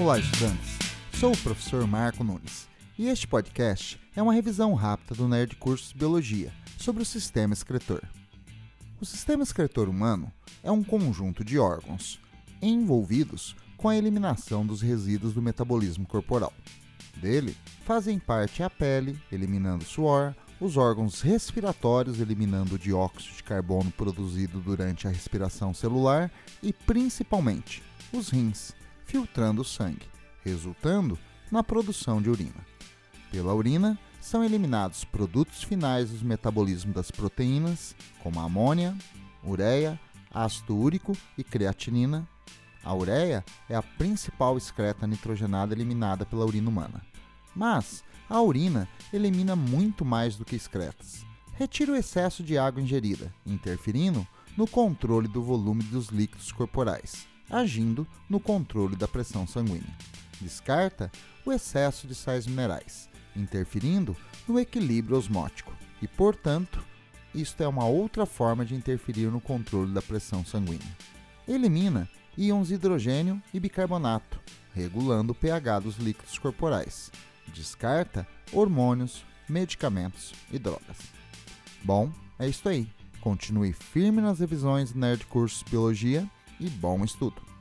Olá, estudantes. Sou o professor Marco Nunes e este podcast é uma revisão rápida do Nerd Cursos Biologia sobre o sistema excretor. O sistema excretor humano é um conjunto de órgãos envolvidos com a eliminação dos resíduos do metabolismo corporal. Dele fazem parte a pele, eliminando suor, os órgãos respiratórios, eliminando o dióxido de carbono produzido durante a respiração celular, e principalmente os rins, filtrando o sangue, resultando na produção de urina. Pela urina, são eliminados produtos finais do metabolismo das proteínas, como amônia, ureia, ácido úrico e creatinina. A ureia é a principal excreta nitrogenada eliminada pela urina humana. Mas a urina elimina muito mais do que excretas. Retira o excesso de água ingerida, interferindo no controle do volume dos líquidos corporais, agindo no controle da pressão sanguínea. Descarta o excesso de sais minerais, interferindo no equilíbrio osmótico e, portanto, isto é uma outra forma de interferir no controle da pressão sanguínea. Elimina íons hidrogênio e bicarbonato, regulando o pH dos líquidos corporais. Descarta hormônios, medicamentos e drogas. Bom, é isso aí. Continue firme nas revisões Nerd Cursos Biologia e bom estudo!